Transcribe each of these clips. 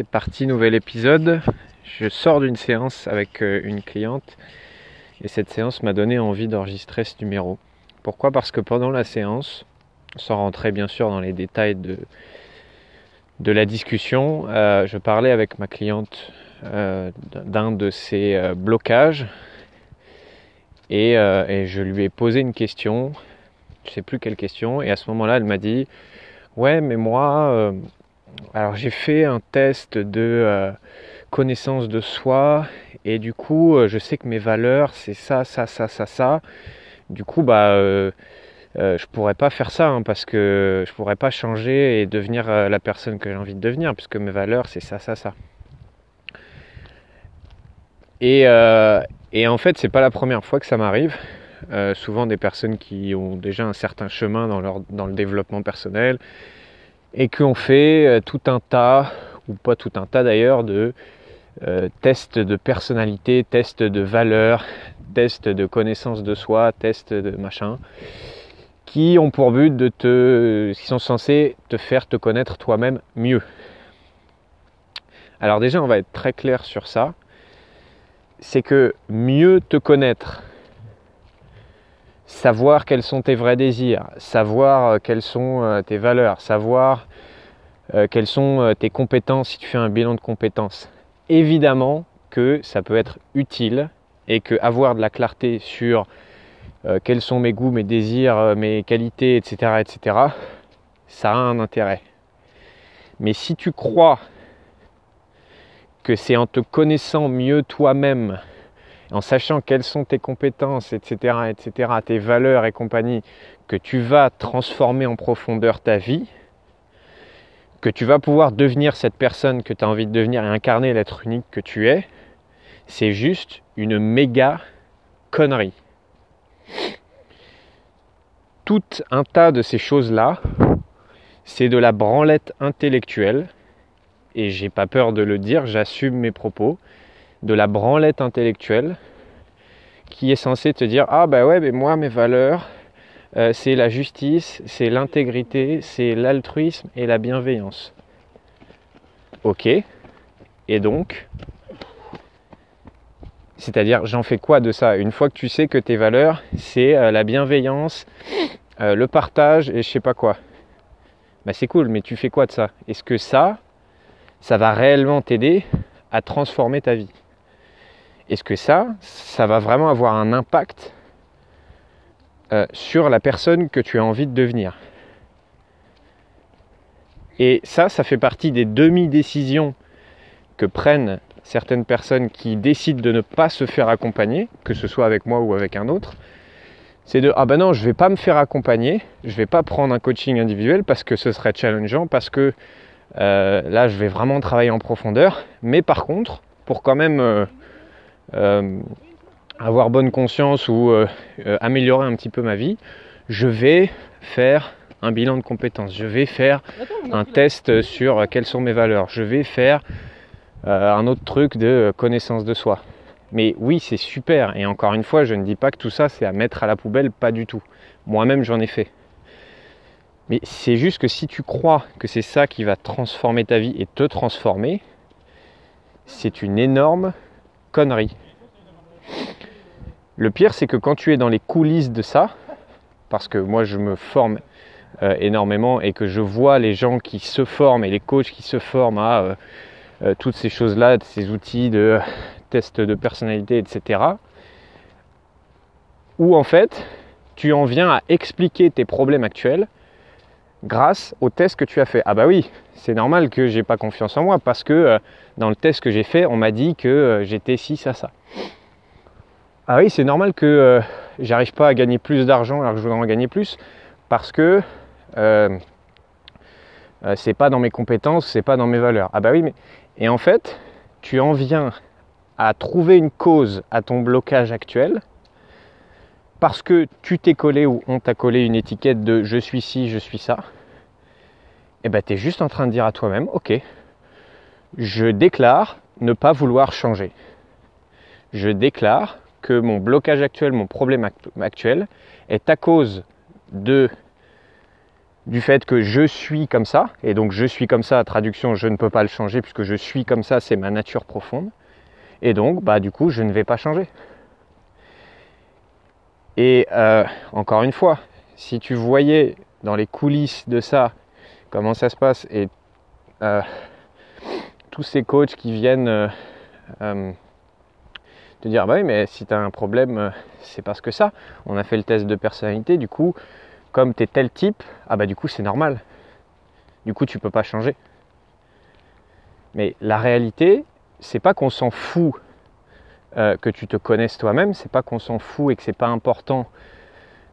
c'est parti, nouvel épisode. Je sors d'une séance avec euh, une cliente et cette séance m'a donné envie d'enregistrer ce numéro. Pourquoi? Parce que pendant la séance, sans rentrer bien sûr dans les détails de, la discussion, euh, je parlais avec ma cliente euh, d'un de ses blocages et, je lui ai posé une question, je sais plus quelle question, et à ce moment-là elle m'a dit Ouais, mais moi alors j'ai fait un test de euh, connaissance de soi et du coup euh, je sais que mes valeurs c'est ça, ça, ça, ça, ça. Du coup bah euh, je pourrais pas faire ça hein, parce que je pourrais pas changer et devenir la personne que j'ai envie de devenir puisque mes valeurs c'est ça, ça, ça. Et, et en fait c'est pas la première fois que ça m'arrive. souvent des personnes qui ont déjà un certain chemin dans, leur, dans le développement personnel, et qu'on fait euh, tout un tas, ou pas tout un tas d'ailleurs, de euh, tests de personnalité, tests de valeur, tests de connaissance de soi, tests de machin, qui ont pour but de te, qui sont censés te faire te connaître toi-même mieux. Alors déjà, on va être très clair sur ça. C'est que mieux te connaître, savoir quels sont tes vrais désirs, savoir euh, quelles sont euh, tes valeurs, savoir euh, quelles sont tes compétences si tu fais un bilan de compétences. Évidemment que ça peut être utile et que avoir de la clarté sur quels sont mes goûts, mes désirs, mes qualités, etc., etc., ça a un intérêt. Mais si tu crois que c'est en te connaissant mieux toi-même en sachant quelles sont tes compétences, etc., etc., tes valeurs et compagnie, que tu vas transformer en profondeur ta vie, que tu vas pouvoir devenir cette personne que tu as envie de devenir et incarner l'être unique que tu es, c'est juste une méga connerie. Tout un tas de ces choses-là, c'est de la branlette intellectuelle, et j'ai pas peur de le dire, j'assume mes propos, de la branlette intellectuelle qui est censée te dire ah bah ouais mais moi mes valeurs euh, c'est la justice, c'est l'intégrité, c'est l'altruisme et la bienveillance. Ok. Et donc, c'est-à-dire j'en fais quoi de ça? Une fois que tu sais que tes valeurs c'est euh, la bienveillance, euh, le partage et je sais pas quoi. Bah c'est cool, mais tu fais quoi de ça? Est-ce que ça, ça va réellement t'aider à transformer ta vie? Est-ce que ça, ça va vraiment avoir un impact euh, sur la personne que tu as envie de devenir? Et ça, ça fait partie des demi-décisions que prennent certaines personnes qui décident de ne pas se faire accompagner, que ce soit avec moi ou avec un autre. C'est de ah ben non, je vais pas me faire accompagner, je vais pas prendre un coaching individuel parce que ce serait challengeant, parce que euh, là je vais vraiment travailler en profondeur. Mais par contre, pour quand même euh, avoir bonne conscience ou euh, euh, améliorer un petit peu ma vie, je vais faire un bilan de compétences, je vais faire un test sur quelles sont mes valeurs, je vais faire un autre truc de connaissance de soi. Mais oui, c'est super. Et encore une fois, je ne dis pas que tout ça, c'est à mettre à la poubelle, pas du tout. Moi-même, j'en ai fait. Mais c'est juste que si tu crois que c'est ça qui va transformer ta vie et te transformer, c'est une énorme connerie. Le pire, c'est que quand tu es dans les coulisses de ça, parce que moi je me forme euh, énormément et que je vois les gens qui se forment et les coachs qui se forment à euh, euh, toutes ces choses-là, ces outils de test de personnalité, etc. Où en fait, tu en viens à expliquer tes problèmes actuels grâce au test que tu as fait. Ah bah oui, c'est normal que j'ai pas confiance en moi parce que dans le test que j'ai fait, on m'a dit que j'étais ci, ça, ça. Ah oui, c'est normal que euh, j'arrive pas à gagner plus d'argent alors que je voudrais en gagner plus parce que euh, euh, c'est pas dans mes compétences, c'est pas dans mes valeurs. Ah bah oui, mais et en fait, tu en viens à trouver une cause à ton blocage actuel parce que tu t'es collé ou on t'a collé une étiquette de je suis ci, je suis ça. Et ben tu es juste en train de dire à toi-même, ok, je déclare ne pas vouloir changer. Je déclare que mon blocage actuel, mon problème actuel est à cause de du fait que je suis comme ça, et donc je suis comme ça, traduction, je ne peux pas le changer puisque je suis comme ça, c'est ma nature profonde, et donc bah du coup je ne vais pas changer. Et euh, encore une fois, si tu voyais dans les coulisses de ça comment ça se passe et euh, tous ces coachs qui viennent euh, te dire bah oui mais si tu un problème c'est parce que ça. On a fait le test de personnalité du coup comme tu es tel type ah bah du coup c'est normal. Du coup tu peux pas changer. Mais la réalité c'est pas qu'on s'en fout que tu te connaisses toi-même c'est pas qu'on s'en fout et que c'est pas important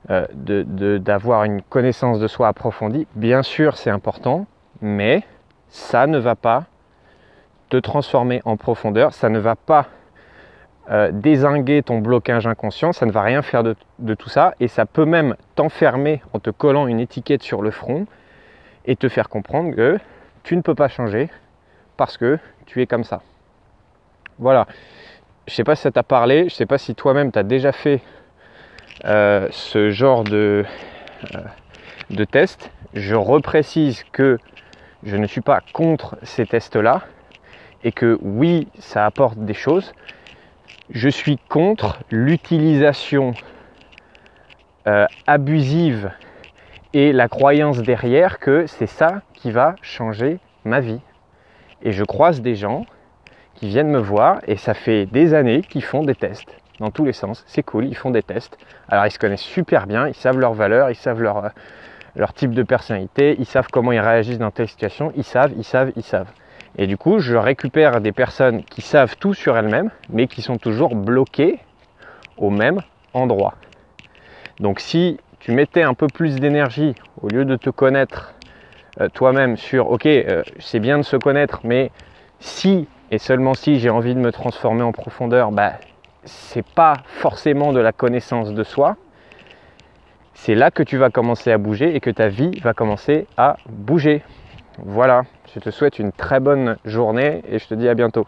d'avoir une connaissance de soi approfondie bien sûr c'est important mais ça ne va pas te transformer en profondeur, ça ne va pas euh, désinguer ton blocage inconscient, ça ne va rien faire de, tout ça, et ça peut même t'enfermer en te collant une étiquette sur le front et te faire comprendre que tu ne peux pas changer parce que tu es comme ça. Voilà. Je ne sais pas si ça t'a parlé, je ne sais pas si toi-même tu as déjà fait euh, ce genre de, euh, de test. Je reprécise que je ne suis pas contre ces tests-là et que oui, ça apporte des choses. Je suis contre l'utilisation euh, abusive et la croyance derrière que c'est ça qui va changer ma vie. Et je croise des gens qui viennent me voir et ça fait des années qu'ils font des tests dans tous les sens. C'est cool, ils font des tests. Alors ils se connaissent super bien, ils savent leurs valeurs, ils savent leur, euh, leur type de personnalité, ils savent comment ils réagissent dans telle situation, ils savent, ils savent, ils savent. Et du coup, je récupère des personnes qui savent tout sur elles-mêmes, mais qui sont toujours bloquées au même endroit. Donc si tu mettais un peu plus d'énergie au lieu de te connaître euh, toi-même sur ok, euh, c'est bien de se connaître, mais si et seulement si j'ai envie de me transformer en profondeur, bah c'est pas forcément de la connaissance de soi, c'est là que tu vas commencer à bouger et que ta vie va commencer à bouger. Voilà, je te souhaite une très bonne journée et je te dis à bientôt.